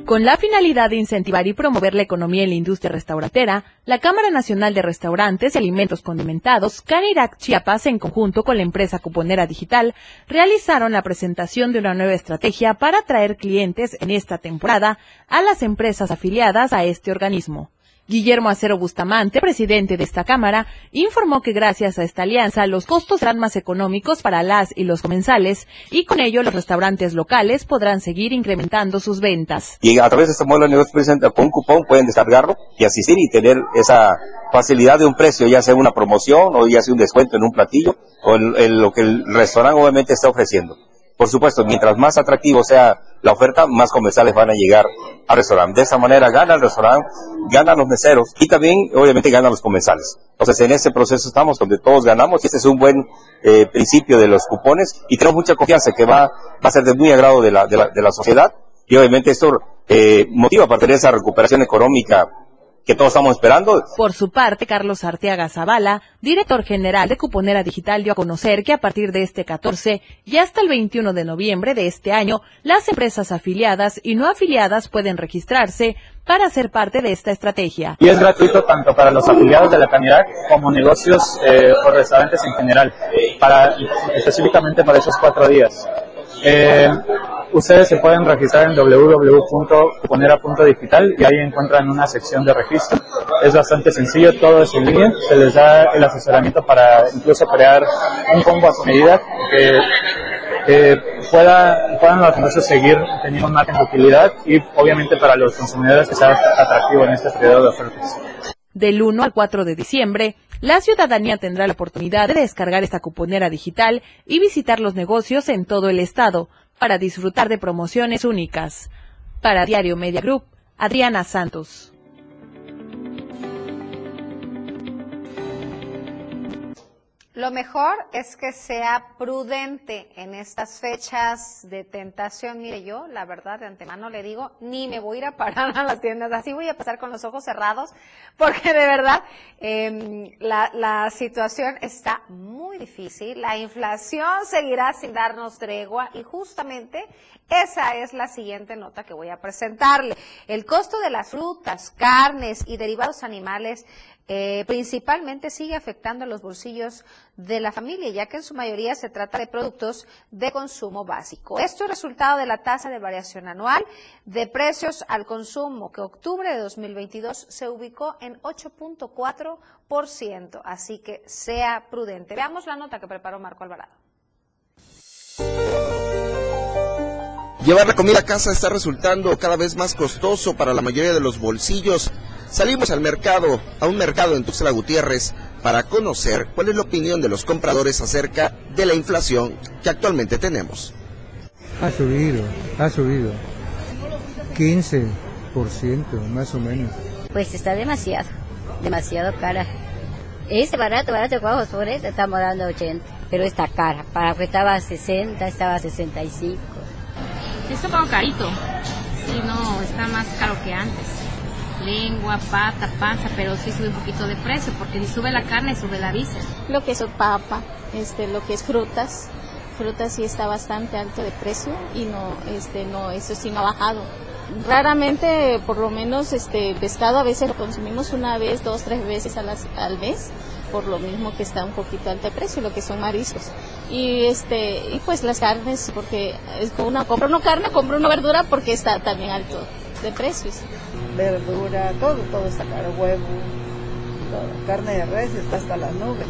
Con la finalidad de incentivar y promover la economía en la industria restauratera, la Cámara Nacional de Restaurantes y Alimentos Condimentados, Canirac Chiapas, en conjunto con la empresa Cuponera Digital, realizaron la presentación de una nueva estrategia para atraer clientes en esta temporada a las empresas afiliadas a este organismo. Guillermo Acero Bustamante, presidente de esta Cámara, informó que gracias a esta alianza los costos serán más económicos para las y los comensales y con ello los restaurantes locales podrán seguir incrementando sus ventas.
Y a través de este modelo de negocio presenta con un cupón pueden descargarlo y asistir y tener esa facilidad de un precio, ya sea una promoción o ya sea un descuento en un platillo o lo que el restaurante obviamente está ofreciendo. Por supuesto, mientras más atractivo sea la oferta, más comensales van a llegar al restaurante. De esa manera gana el restaurante, ganan los meseros y también obviamente ganan los comensales. Entonces en ese proceso estamos donde todos ganamos y este es un buen eh, principio de los cupones y tenemos mucha confianza que va, a ser de muy agrado de la, de la, de la sociedad y obviamente esto eh, motiva para tener esa recuperación económica que todos estamos esperando.
Por su parte, Carlos Arteaga Zavala, director general de Cuponera Digital, dio a conocer que a partir de este 14 y hasta el 21 de noviembre de este año, las empresas afiliadas y no afiliadas pueden registrarse para ser parte de esta estrategia.
y es gratuito tanto para los afiliados de la Canidad como negocios eh, o restaurantes en general, para, específicamente para esos cuatro días. Eh, ustedes se pueden registrar en www.cuponera.digital y ahí encuentran una sección de registro. Es bastante sencillo, todo es en línea, se les da el asesoramiento para incluso crear un combo a su medida que que pueda, puedan los negocios seguir teniendo un margen de utilidad y obviamente para los consumidores que sea atractivo en este periodo de ofertas.
Del 1 al 4 de diciembre, la ciudadanía tendrá la oportunidad de descargar esta cuponera digital y visitar los negocios en todo el estado para disfrutar de promociones únicas. Para Diario Media Group, Adriana Santos.
Lo mejor es que sea prudente en estas fechas de tentación. Mire, yo, la verdad, de antemano le digo, ni me voy a ir a parar a las tiendas, así voy a pasar con los ojos cerrados, porque de verdad em, la, la situación está muy difícil, la inflación seguirá sin darnos tregua y justamente esa es la siguiente nota que voy a presentarle. El costo de las frutas, carnes y derivados animales eh, principalmente sigue afectando a los bolsillos de la familia, ya que en su mayoría se trata de productos de consumo básico. Esto es resultado de la tasa de variación anual de precios al consumo, que octubre de 2022 se ubicó en 8.4%. Así que sea prudente. Veamos la nota que preparó Marco Alvarado.
Llevar la comida a casa está resultando cada vez más costoso para la mayoría de los bolsillos. Salimos al mercado, a un mercado en Tuxtla Gutiérrez, para conocer cuál es la opinión de los compradores acerca de la inflación que actualmente tenemos.
Ha subido, ha subido. 15% más o menos.
Pues está demasiado, demasiado cara. Este barato, barato, vamos por esto, estamos dando 80, pero está cara. Para que estaba a 60, estaba a 65.
Está un poco carito, sí, no, está más caro que antes lengua, pata, panza, pero sí sube un poquito de precio, porque si sube la carne, sube la visa.
Lo que es papa, este, lo que es frutas, frutas sí está bastante alto de precio y no, este, no, eso sí no ha bajado. Raramente, por lo menos, este, pescado a veces lo consumimos una vez, dos, tres veces a las, al mes, por lo mismo que está un poquito alto de precio, lo que son mariscos. Y este, y pues las carnes, porque es una, compro una carne, compro una verdura porque está también alto de precios.
Verdura, todo, todo está caro, huevo, todo. carne de res está hasta las nubes.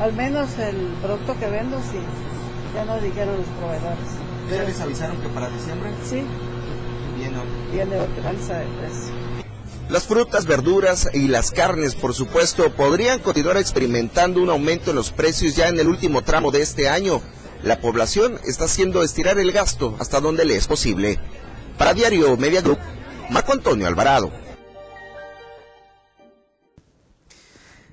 Al menos el producto que vendo sí, ya no dijeron los proveedores.
¿Ya les avisaron que para diciembre?
Sí.
Viene,
viene otra alza de precio.
Las frutas, verduras y las carnes, por supuesto, podrían continuar experimentando un aumento en los precios ya en el último tramo de este año. La población está haciendo estirar el gasto hasta donde le es posible. Para Diario Media Group, Marco Antonio Alvarado.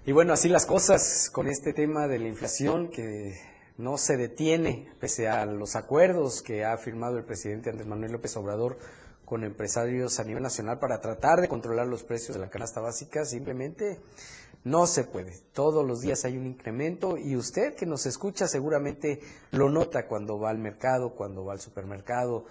Y bueno, así las cosas con este tema de la inflación que no se detiene pese a los acuerdos que ha firmado el presidente Andrés Manuel López Obrador con empresarios a nivel nacional para tratar de controlar los precios de la canasta básica, simplemente no se puede. Todos los días hay un incremento y usted que nos escucha seguramente lo nota cuando va al mercado, cuando va al supermercado,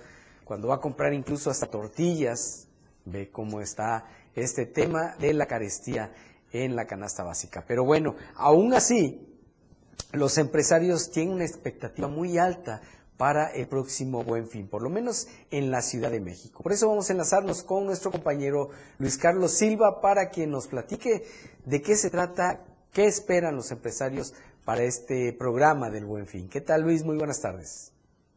cuando va a comprar incluso hasta tortillas, ve cómo está este tema de la carestía en la canasta básica. Pero bueno, aún así, los empresarios tienen una expectativa muy alta para el próximo Buen Fin, por lo menos en la Ciudad de México. Por eso vamos a enlazarnos con nuestro compañero Luis Carlos Silva para que nos platique de qué se trata, qué esperan los empresarios para este programa del Buen Fin. ¿Qué tal Luis? Muy buenas tardes.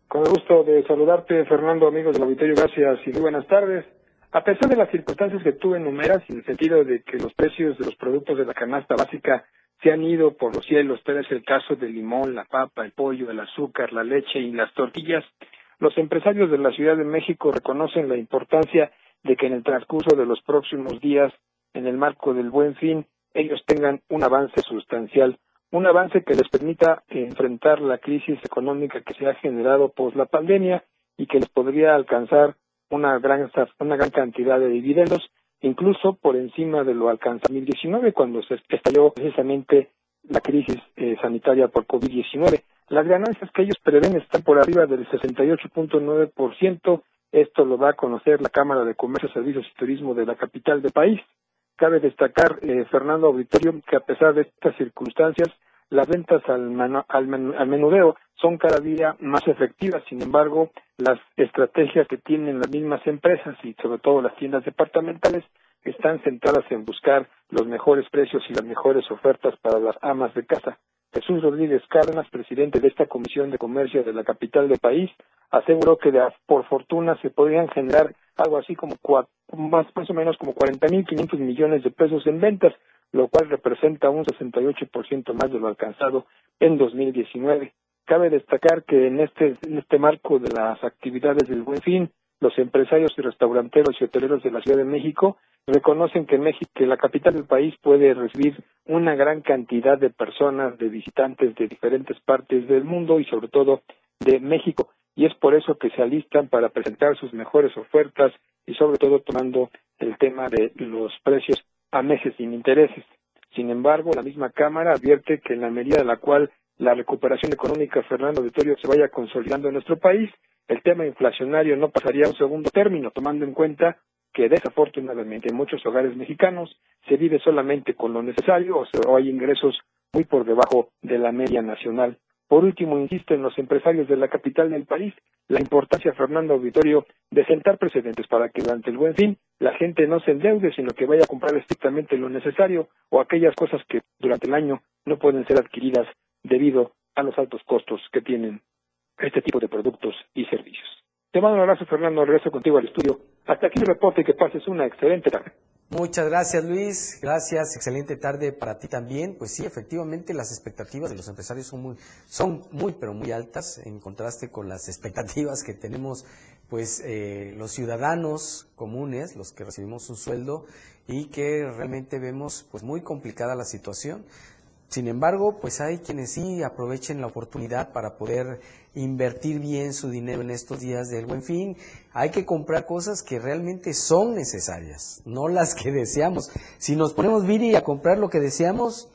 Con el gusto de saludarte, Fernando, amigos del auditorio, gracias y muy buenas tardes. A pesar de las circunstancias que tú enumeras, en el sentido de que los precios de los productos de la canasta básica se han ido por los cielos, tal es el caso del limón, la papa, el pollo, el azúcar, la leche y las tortillas, los empresarios de la Ciudad de México reconocen la importancia de que en el transcurso de los próximos días, en el marco del buen fin, ellos tengan un avance sustancial, un avance que les permita enfrentar la crisis económica que se ha generado por la pandemia y que les podría alcanzar una gran, una gran cantidad de dividendos incluso por encima de lo alcanzado en 2019 cuando se estalló precisamente la crisis eh, sanitaria por COVID-19. Las ganancias que ellos prevén están por arriba del 68.9%. Esto lo va a conocer la Cámara de Comercio, Servicios y Turismo de la capital del país. Cabe destacar, eh, Fernando Auditorio, que a pesar de estas circunstancias, las ventas al, al, menudeo son cada día más efectivas. Sin embargo, las estrategias que tienen las mismas empresas y sobre todo las tiendas departamentales están centradas en buscar los mejores precios y las mejores ofertas para las amas de casa. Jesús Rodríguez Cárdenas, presidente de esta Comisión de Comercio de la capital del país, aseguró que por fortuna se podrían generar algo así como más, más o menos como 40.500 millones de pesos en ventas, lo cual representa un 68% más de lo alcanzado en 2019. Cabe destacar que en este, en este marco de las actividades del Buen Fin, los empresarios y restauranteros y hoteleros de la Ciudad de México reconocen que México, que la capital del país puede recibir una gran cantidad de personas, de visitantes de diferentes partes del mundo y sobre todo de México. Y es por eso que se alistan para presentar sus mejores ofertas y sobre todo tomando el tema de los precios a meses sin intereses. Sin embargo, la misma Cámara advierte que en la medida en la cual la recuperación económica, Fernando Vitorio, se vaya consolidando en nuestro país, el tema inflacionario no pasaría a un segundo término, tomando en cuenta que desafortunadamente en muchos hogares mexicanos se vive solamente con lo necesario o, hay ingresos muy por debajo de la media nacional. Por último, insisto en los empresarios de la capital del país la importancia, Fernando Auditorio, de sentar precedentes para que durante el buen fin la gente no se endeude, sino que vaya a comprar estrictamente lo necesario o aquellas cosas que durante el año no pueden ser adquiridas debido a los altos costos que tienen este tipo de productos y servicios. Te mando un abrazo, Fernando. Regreso contigo al estudio. Hasta aquí el reporte y que pases una excelente tarde.
Muchas gracias Luis, gracias, excelente tarde para ti también. Pues sí, efectivamente las expectativas de los empresarios son muy, son muy pero muy altas en contraste con las expectativas que tenemos pues eh, los ciudadanos comunes, los que recibimos un sueldo y que realmente vemos pues muy complicada la situación. Sin embargo, pues hay quienes sí aprovechen la oportunidad para poder invertir bien su dinero en estos días del buen fin. Hay que comprar cosas que realmente son necesarias, no las que deseamos. Si nos ponemos Viri a comprar lo que deseamos,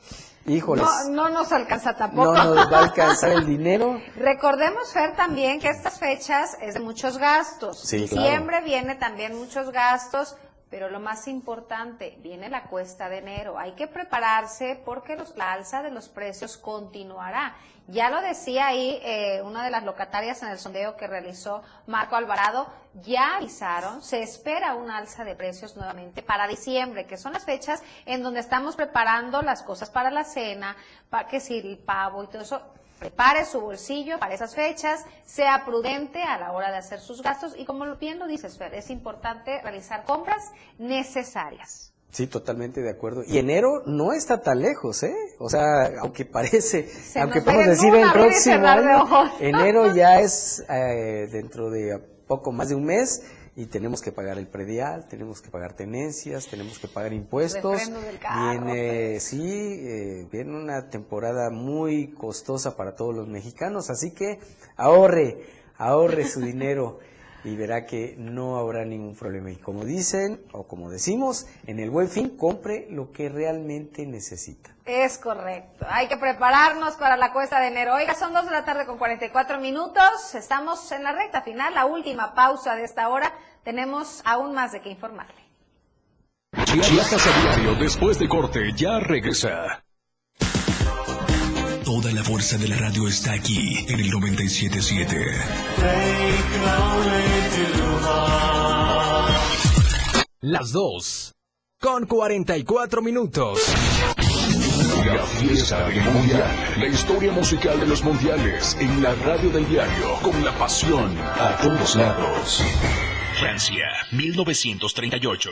híjoles.
No, no nos alcanza tampoco.
No nos va a alcanzar el [laughs] dinero.
Recordemos, Fer, también que estas fechas es de muchos gastos.
Sí,
Diciembre viene también muchos gastos pero lo más importante, viene la cuesta de enero. Hay que prepararse porque la alza de los precios continuará. Ya lo decía ahí eh, una de las locatarias en el sondeo que realizó Marco Alvarado, ya avisaron, se espera una alza de precios nuevamente para diciembre, que son las fechas en donde estamos preparando las cosas para la cena, para que si el pavo y todo eso prepare su bolsillo para esas fechas, sea prudente a la hora de hacer sus gastos y como bien lo dices, Fer, es importante realizar compras necesarias.
Sí, totalmente de acuerdo. Y enero no está tan lejos, ¿eh? O sea, aunque parece, aunque podemos decir el próximo año, enero ya es eh, dentro de poco más de un mes y tenemos que pagar el predial, tenemos que pagar tenencias, tenemos que pagar impuestos. viene, sí, eh, viene una temporada muy costosa para todos los mexicanos, así que ahorre, ahorre su dinero [laughs] y verá que no habrá ningún problema. Y como dicen, o como decimos, en el buen fin, compre lo que realmente necesita.
Es correcto. Hay que prepararnos para la cuesta de enero. Oiga, son dos de la tarde con 44 minutos. Estamos en la recta final, la última pausa de esta hora. Tenemos aún más de qué informarle.
Chiapas a diario, después de corte, ya regresa. Toda la fuerza de la radio está aquí en el 977.
Las dos con 44 minutos.
La fiesta del mundial, la historia musical de los mundiales en la radio del diario, con la pasión a todos lados. Francia, 1938.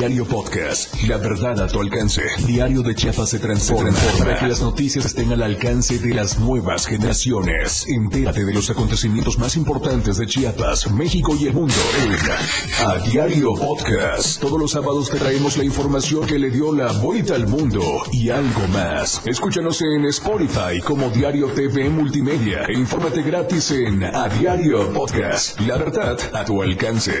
Diario Podcast. La verdad a tu alcance. Diario de Chiapas se transforma para que las noticias estén al alcance de las nuevas generaciones. Entérate de los acontecimientos más importantes de Chiapas, México y el mundo en A Diario Podcast. Todos los sábados te traemos la información que le dio la vuelta al mundo y algo más. Escúchanos en Spotify como Diario TV Multimedia e infórmate gratis en A Diario Podcast. La verdad a tu alcance.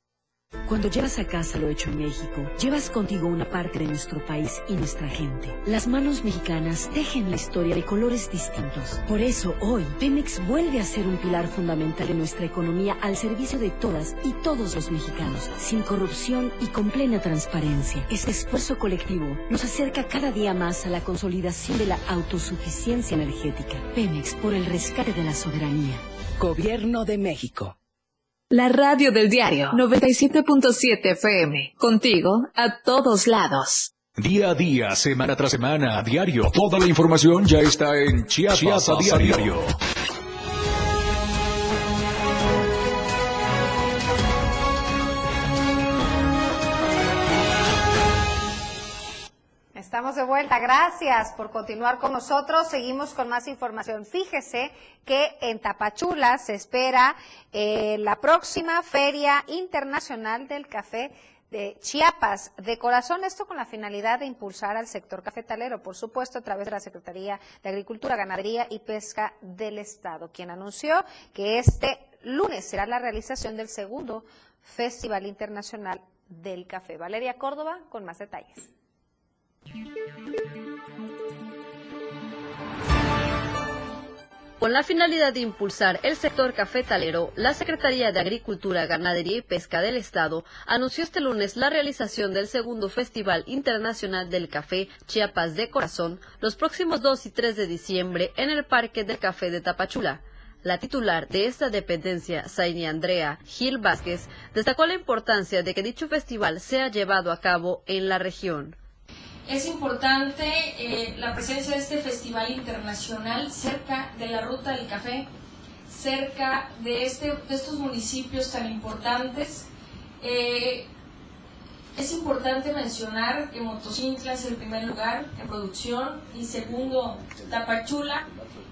Cuando llevas a casa lo hecho en México, llevas contigo una parte de nuestro país y nuestra gente. Las manos mexicanas tejen la historia de colores distintos. Por eso hoy, Pemex vuelve a ser un pilar fundamental de nuestra economía al servicio de todas y todos los mexicanos, sin corrupción y con plena transparencia. Este esfuerzo colectivo nos acerca cada día más a la consolidación de la autosuficiencia energética. Pemex por el rescate de la soberanía.
Gobierno de México.
La radio del diario 97.7 FM. Contigo a todos lados.
Día a día, semana tras semana, a diario. Toda la información ya está en Chiapas,
Chiapas
a diario.
Estamos de vuelta. Gracias por continuar con nosotros. Seguimos con más información. Fíjese que en Tapachula se espera eh, la próxima Feria Internacional del Café de Chiapas de corazón, esto con la finalidad de impulsar al sector cafetalero, por supuesto, a través de la Secretaría de Agricultura, Ganadería y Pesca del Estado, quien anunció que este lunes será la realización del segundo Festival Internacional del Café. Valeria Córdoba con más detalles.
Con la finalidad de impulsar el sector cafetalero, la Secretaría de Agricultura, Ganadería y Pesca del Estado anunció este lunes la realización del segundo Festival Internacional del Café Chiapas de Corazón los próximos 2 y 3 de diciembre en el Parque del Café de Tapachula. La titular de esta dependencia, Zaini Andrea Gil Vázquez, destacó la importancia de que dicho festival sea llevado a cabo en la región.
Es importante eh, la presencia de este festival internacional cerca de la ruta del café, cerca de, este, estos municipios tan importantes. Eh, es importante mencionar que Motocintla es el primer lugar en producción y segundo Tapachula.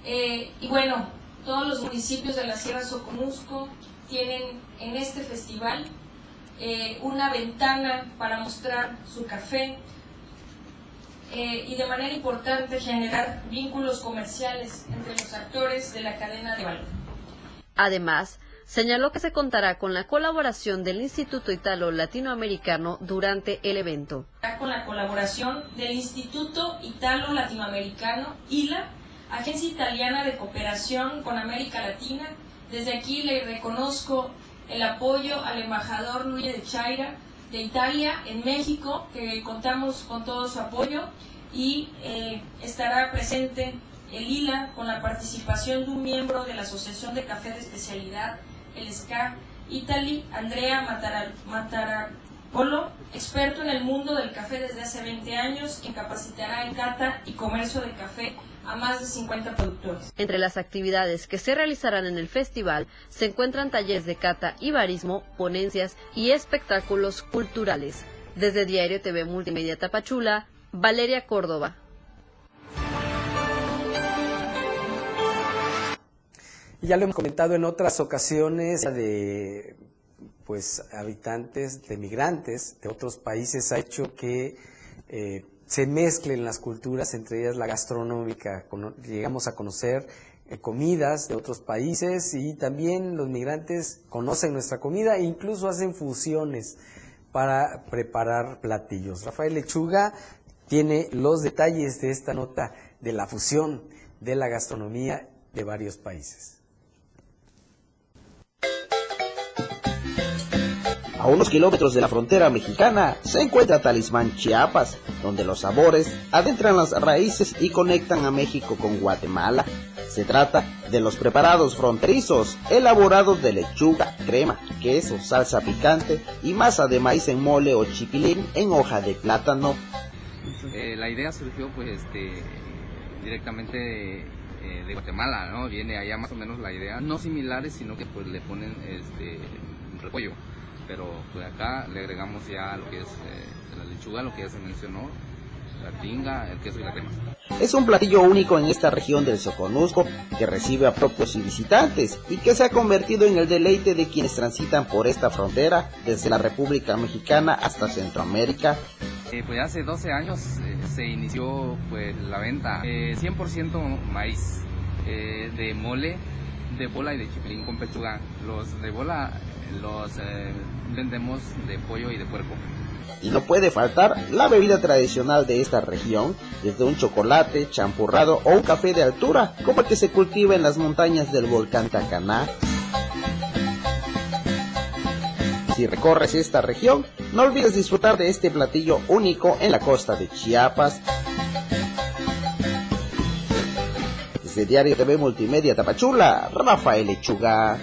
Eh, y bueno, todos los municipios de la Sierra Soconusco tienen en este festival eh, una ventana para mostrar su café, eh, y de manera importante generar vínculos comerciales entre los actores de la cadena de valor.
Además, señaló que se contará con la colaboración del Instituto Italo Latinoamericano durante el evento.
Con la colaboración del Instituto Italo Latinoamericano, ILA, Agencia Italiana de Cooperación con América Latina. Desde aquí le reconozco el apoyo al embajador Luis de Chaira de Italia en México, que contamos con todo su apoyo y eh, estará presente el ILA con la participación de un miembro de la Asociación de Café de Especialidad, el SCA Italy, Andrea Matara- Matarapolo, experto en el mundo del café desde hace 20 años, quien capacitará en cata y comercio de café a más de 50 productores.
Entre las actividades que se realizarán en el festival se encuentran talleres de cata y barismo, ponencias y espectáculos culturales. Desde Diario TV Multimedia Tapachula, Valeria Córdoba.
Ya lo hemos comentado en otras ocasiones de pues habitantes, de migrantes de otros países, ha hecho que eh, se mezclen las culturas, entre ellas la gastronómica. Llegamos a conocer eh, comidas de otros países y también los migrantes conocen nuestra comida e incluso hacen fusiones para preparar platillos. Rafael Lechuga tiene los detalles de esta nota de la fusión de la gastronomía de varios países.
A unos kilómetros de la frontera mexicana se encuentra Talismán Chiapas, donde los sabores adentran las raíces y conectan a México con Guatemala. Se trata de los preparados fronterizos, elaborados de lechuga, crema, queso, salsa picante y masa de maíz en mole o chipilín en hoja de plátano.
Eh, la idea surgió pues este, directamente eh, de Guatemala, ¿no? Viene allá más o menos la idea, no similares, sino que pues le ponen este repollo, pero pues acá le agregamos ya lo que es eh, la lechuga, lo que ya se mencionó, la tinga, el queso y la crema.
Es un platillo único en esta región del Soconusco que recibe a propios y visitantes y que se ha convertido en el deleite de quienes transitan por esta frontera desde la República Mexicana hasta Centroamérica.
Eh, pues hace 12 años eh, se inició pues la venta eh, 100% maíz eh, de mole, de bola y de chipilín con pechuga. Los de bola los eh, vendemos de pollo y de puerco.
Y no puede faltar la bebida tradicional de esta región, desde un chocolate, champurrado o un café de altura, como el que se cultiva en las montañas del volcán Tacaná. Si recorres esta región, no olvides disfrutar de este platillo único en la costa de Chiapas. Desde Diario TV Multimedia Tapachula, Rafael Lechuga.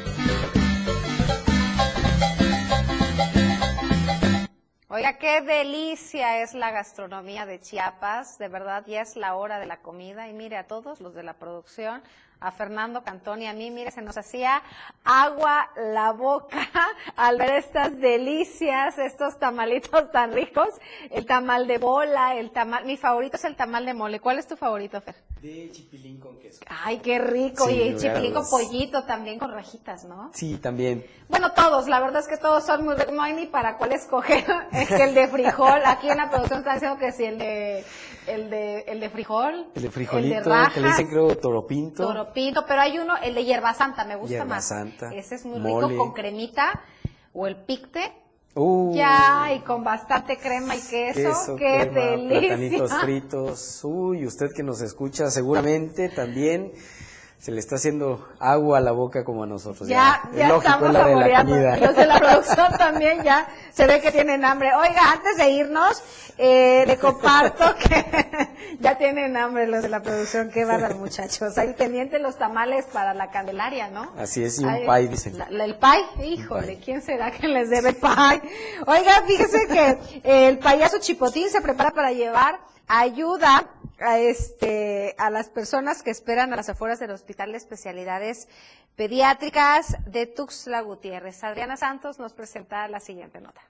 Oiga, qué delicia es la gastronomía de Chiapas, de verdad ya es la hora de la comida. Y mire a todos los de la producción, a Fernando Cantón y a mí, mire, se nos hacía agua la boca [laughs] al ver estas delicias, estos tamalitos [laughs] tan ricos, el tamal de bola, el tamal, mi favorito es el tamal de mole, ¿cuál es tu favorito, Fer?
De chipilín con queso.
Ay, qué rico,
Sí,
y el chipilín con pollito también con rajitas, ¿no?
Sí, también.
Bueno, todos, la verdad es que todos son muy ricos, no hay ni para cuál escoger. [laughs] Es que el de frijol, aquí en la producción están diciendo que sí, el de, el de, el de frijol.
El de frijolito,
el de rajas,
que le dicen creo toropinto.
toropinto, pero hay uno, el de hierba santa, me gusta
Hierba
más.
santa,
Ese es muy
mole.
rico con cremita o el picte.
Uh,
Ya, y con bastante crema y queso.
queso,
qué
crema,
delicia.
platanitos fritos. Uy, usted que nos escucha seguramente también se le está haciendo agua a la boca como a nosotros.
Ya, ya
lógico,
estamos
es la de la
saboreando.
comida.
Los de la producción también ya se ve que tienen hambre. Oiga, antes de irnos, eh, le comparto [laughs] que [laughs] ya tienen hambre los de la producción. Qué bárbaro, muchachos. Hay pendientes los tamales para la Candelaria, ¿no?
Así es, y un
Ay,
pay, dicen.
la- la- el pay, híjole, ¿quién será que les debe pay? Oiga, fíjese que el payaso Chipotín se prepara para llevar ayuda a este a las personas que esperan a las afueras del Hospital de Especialidades Pediátricas de Tuxtla Gutiérrez. Adriana Santos nos presenta la siguiente nota.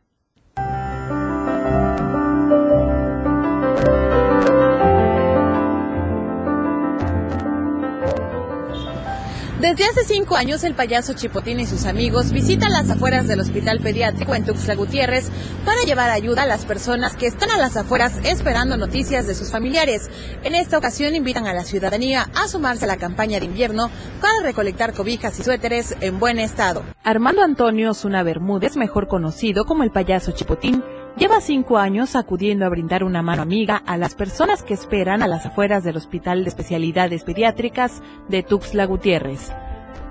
Desde hace cinco años, el payaso Chipotín y sus amigos visitan las afueras del Hospital Pediátrico en Tuxtla Gutiérrez para llevar ayuda a las personas que están a las afueras esperando noticias de sus familiares. En esta ocasión invitan a la ciudadanía a sumarse a la campaña de invierno para recolectar cobijas y suéteres en buen estado. Armando Antonio Zuna Bermúdez, mejor conocido como el payaso Chipotín, Lleva cinco años acudiendo a brindar una mano amiga a las personas que esperan a las afueras del Hospital de Especialidades Pediátricas de Tuxtla Gutiérrez.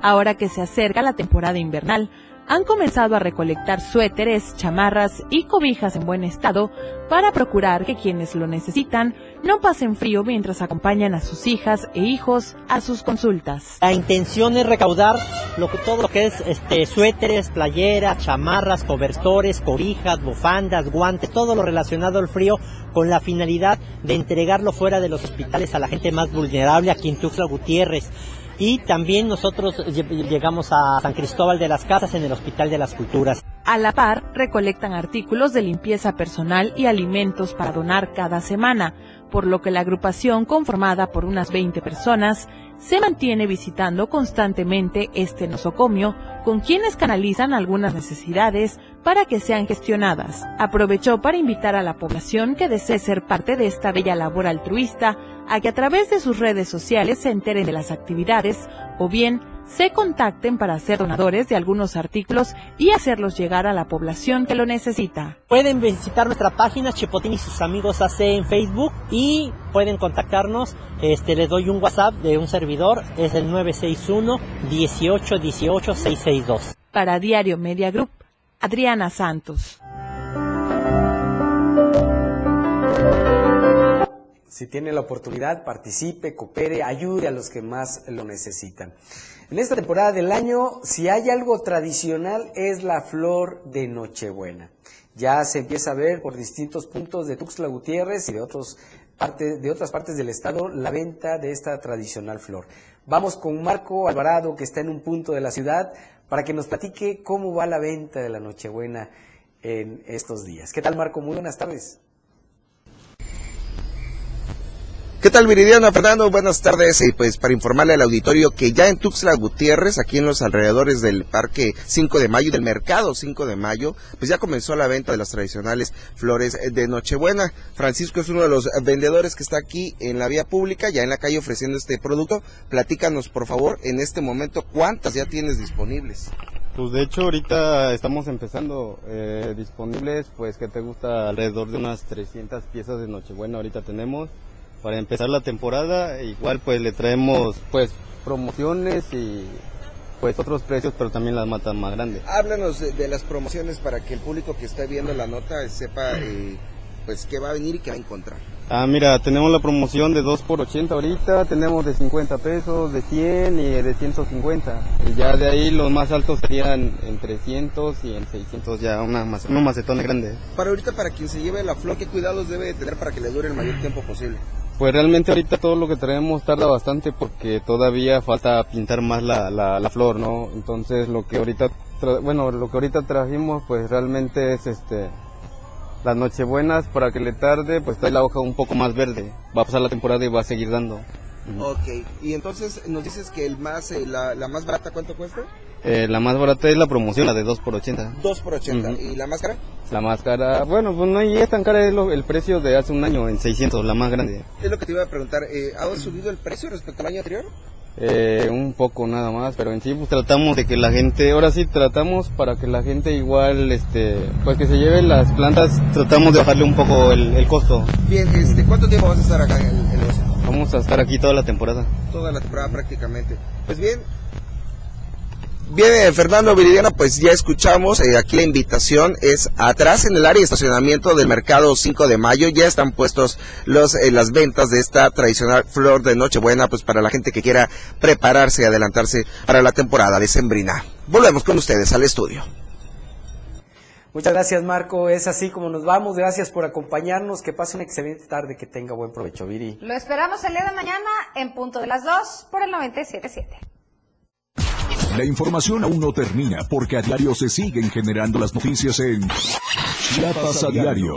Ahora que se acerca la temporada invernal, han comenzado a recolectar suéteres, chamarras y cobijas en buen estado para procurar que quienes lo necesitan no pasen frío mientras acompañan a sus hijas e hijos a sus consultas.
La intención es recaudar lo que, todo lo que es este, suéteres, playeras, chamarras, cobertores, cobijas, bufandas, guantes, todo lo relacionado al frío con la finalidad de entregarlo fuera de los hospitales a la gente más vulnerable aquí en Tuxtla Gutiérrez. Y también nosotros lle- llegamos a San Cristóbal de las Casas en el Hospital de las Culturas.
A la par, recolectan artículos de limpieza personal y alimentos para donar cada semana, por lo que la agrupación, conformada por unas 20 personas, se mantiene visitando constantemente este nosocomio, con quienes canalizan algunas necesidades para que sean gestionadas. Aprovechó para invitar a la población que desee ser parte de esta bella labor altruista a que a través de sus redes sociales se enteren de las actividades o bien se contacten para ser donadores de algunos artículos y hacerlos llegar a la población que lo necesita.
Pueden visitar nuestra página Chipotín y sus amigos AC en Facebook y pueden contactarnos. Este, les doy un WhatsApp de un servidor, es el 961 18 18 662.
Para Diario Media Group, Adriana Santos.
Si tiene la oportunidad, participe, coopere, ayude a los que más lo necesitan. En esta temporada del año, si hay algo tradicional, es la flor de Nochebuena. Ya se empieza a ver por distintos puntos de Tuxtla Gutiérrez y de, otros de otras partes del estado la venta de esta tradicional flor. Vamos con Marco Alvarado, que está en un punto de la ciudad, para que nos platique cómo va la venta de la Nochebuena en estos días. ¿Qué tal, Marco? Muy buenas tardes.
¿Qué tal, Viridiana Fernando? Buenas tardes. Y pues para informarle al auditorio que ya en Tuxtla Gutiérrez, aquí en los alrededores del Parque 5 de Mayo, del Mercado 5 de Mayo, pues ya comenzó la venta de las tradicionales flores de Nochebuena. Francisco es uno de los vendedores que está aquí en la vía pública, ya en la calle ofreciendo este producto. Platícanos, por favor, en este momento, ¿cuántas ya tienes disponibles?
Pues de hecho ahorita estamos empezando eh, disponibles, pues que te gusta alrededor de unas 300 piezas de Nochebuena ahorita tenemos para empezar la temporada. Igual pues le traemos pues promociones y pues otros precios, pero también las matas más grandes.
Háblanos de, de las promociones para que el público que está viendo la nota sepa eh, pues qué va a venir y qué va a encontrar.
Ah, mira, tenemos la promoción de 2 por 80 ahorita, tenemos de 50 pesos, de 100 y de 150. Y ya de ahí los más altos serían en 300 y en 600 ya una, mac- unos macetones grandes.
Para ahorita, para quien se lleve la flor, ¿qué cuidados debe de tener para que le dure el mayor tiempo posible?
Pues realmente ahorita todo lo que traemos tarda bastante porque todavía falta pintar más la, la, la flor, ¿no? Entonces lo que ahorita, tra- bueno, lo que ahorita trajimos pues realmente es este, las nochebuenas para que le tarde, pues trae la hoja un poco más verde. Va a pasar la temporada y va a seguir dando.
Ok, y entonces nos dices que el más, eh, la, la más barata, ¿cuánto cuesta?
Eh, la más barata es la promoción, la de 2 por 80.
2 por 80.
Ujú.
¿Y la más cara?
La más cara, bueno, pues no es tan cara, es lo- el precio de hace un año en 600, la más grande.
Es lo que te iba a preguntar. Eh, ¿Ha subido el precio respecto al año anterior?
Eh, un poco nada más, pero en sí pues tratamos de que la gente, ahora sí tratamos para que la gente igual, este, pues que se lleve las plantas, tratamos de bajarle un poco el, el costo.
Bien, este, ¿cuánto tiempo vas a estar acá en el, en
Vamos a estar aquí toda la temporada.
toda la temporada prácticamente? Pues bien. Bien, Fernando Viridiana, pues ya escuchamos, eh, aquí la invitación es atrás en el área de estacionamiento del mercado 5 de mayo, ya están puestos los eh, las ventas de esta tradicional flor de Nochebuena, pues para la gente que quiera prepararse y adelantarse para la temporada de Sembrina. Volvemos con ustedes al estudio.
Muchas gracias, Marco. Es así como nos vamos. Gracias por acompañarnos. Que pase una excelente tarde. Que tenga buen provecho, Viri.
Lo esperamos el día de mañana en punto de las 2 por el 97.7.
La información aún no termina porque a diario se siguen generando las noticias en Chiapas a diario.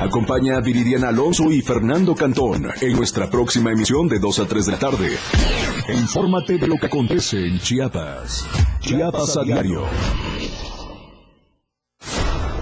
Acompaña a Viridiana Alonso y Fernando Cantón en nuestra próxima emisión de 2 a 3 de la tarde. Infórmate de lo que acontece en Chiapas. Chiapas a diario.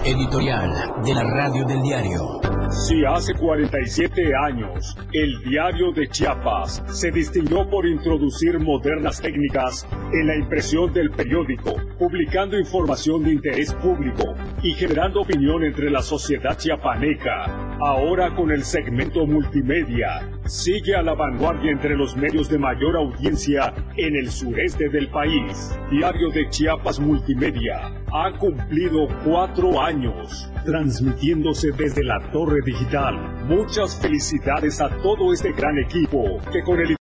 Editorial de la Radio del Diario.
Si hace 47 años el diario de Chiapas se distinguió por introducir modernas técnicas en la impresión del periódico, publicando información de interés público y generando opinión entre la sociedad chiapaneca, ahora con el segmento multimedia, sigue a la vanguardia entre los medios de mayor audiencia en el sureste del país. Diario de Chiapas Multimedia ha cumplido cuatro años transmitiéndose desde la torre digital. Muchas felicidades a todo este gran equipo que con el